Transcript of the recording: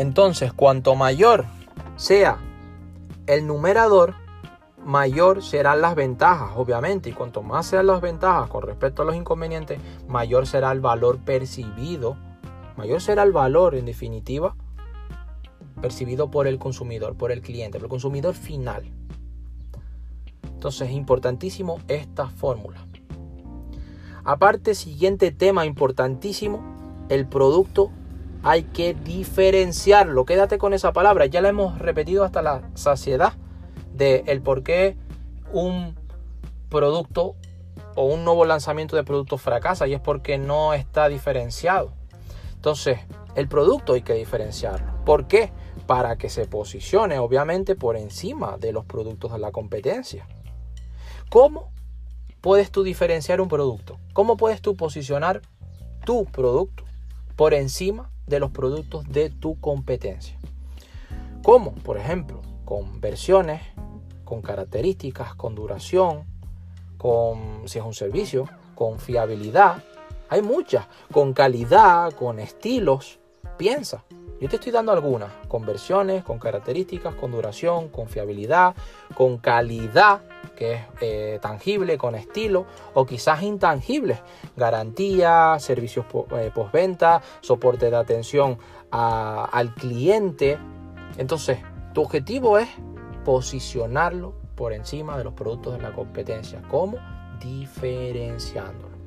Entonces, cuanto mayor sea el numerador, mayor serán las ventajas, obviamente. Y cuanto más sean las ventajas con respecto a los inconvenientes, mayor será el valor percibido. Mayor será el valor, en definitiva, percibido por el consumidor, por el cliente, por el consumidor final. Entonces es importantísimo esta fórmula. Aparte, siguiente tema importantísimo, el producto hay que diferenciarlo. Quédate con esa palabra, ya la hemos repetido hasta la saciedad de el por qué un producto o un nuevo lanzamiento de producto fracasa y es porque no está diferenciado. Entonces, el producto hay que diferenciarlo. ¿Por qué? Para que se posicione obviamente por encima de los productos de la competencia. ¿Cómo puedes tú diferenciar un producto? ¿Cómo puedes tú posicionar tu producto por encima de los productos de tu competencia? ¿Cómo? Por ejemplo, con versiones, con características, con duración, con si es un servicio, con fiabilidad. Hay muchas, con calidad, con estilos. Piensa, yo te estoy dando algunas, con versiones, con características, con duración, con fiabilidad, con calidad, que es eh, tangible, con estilo, o quizás intangibles, garantía, servicios eh, postventa, soporte de atención al cliente. Entonces, tu objetivo es posicionarlo por encima de los productos de la competencia. ¿Cómo? Diferenciando.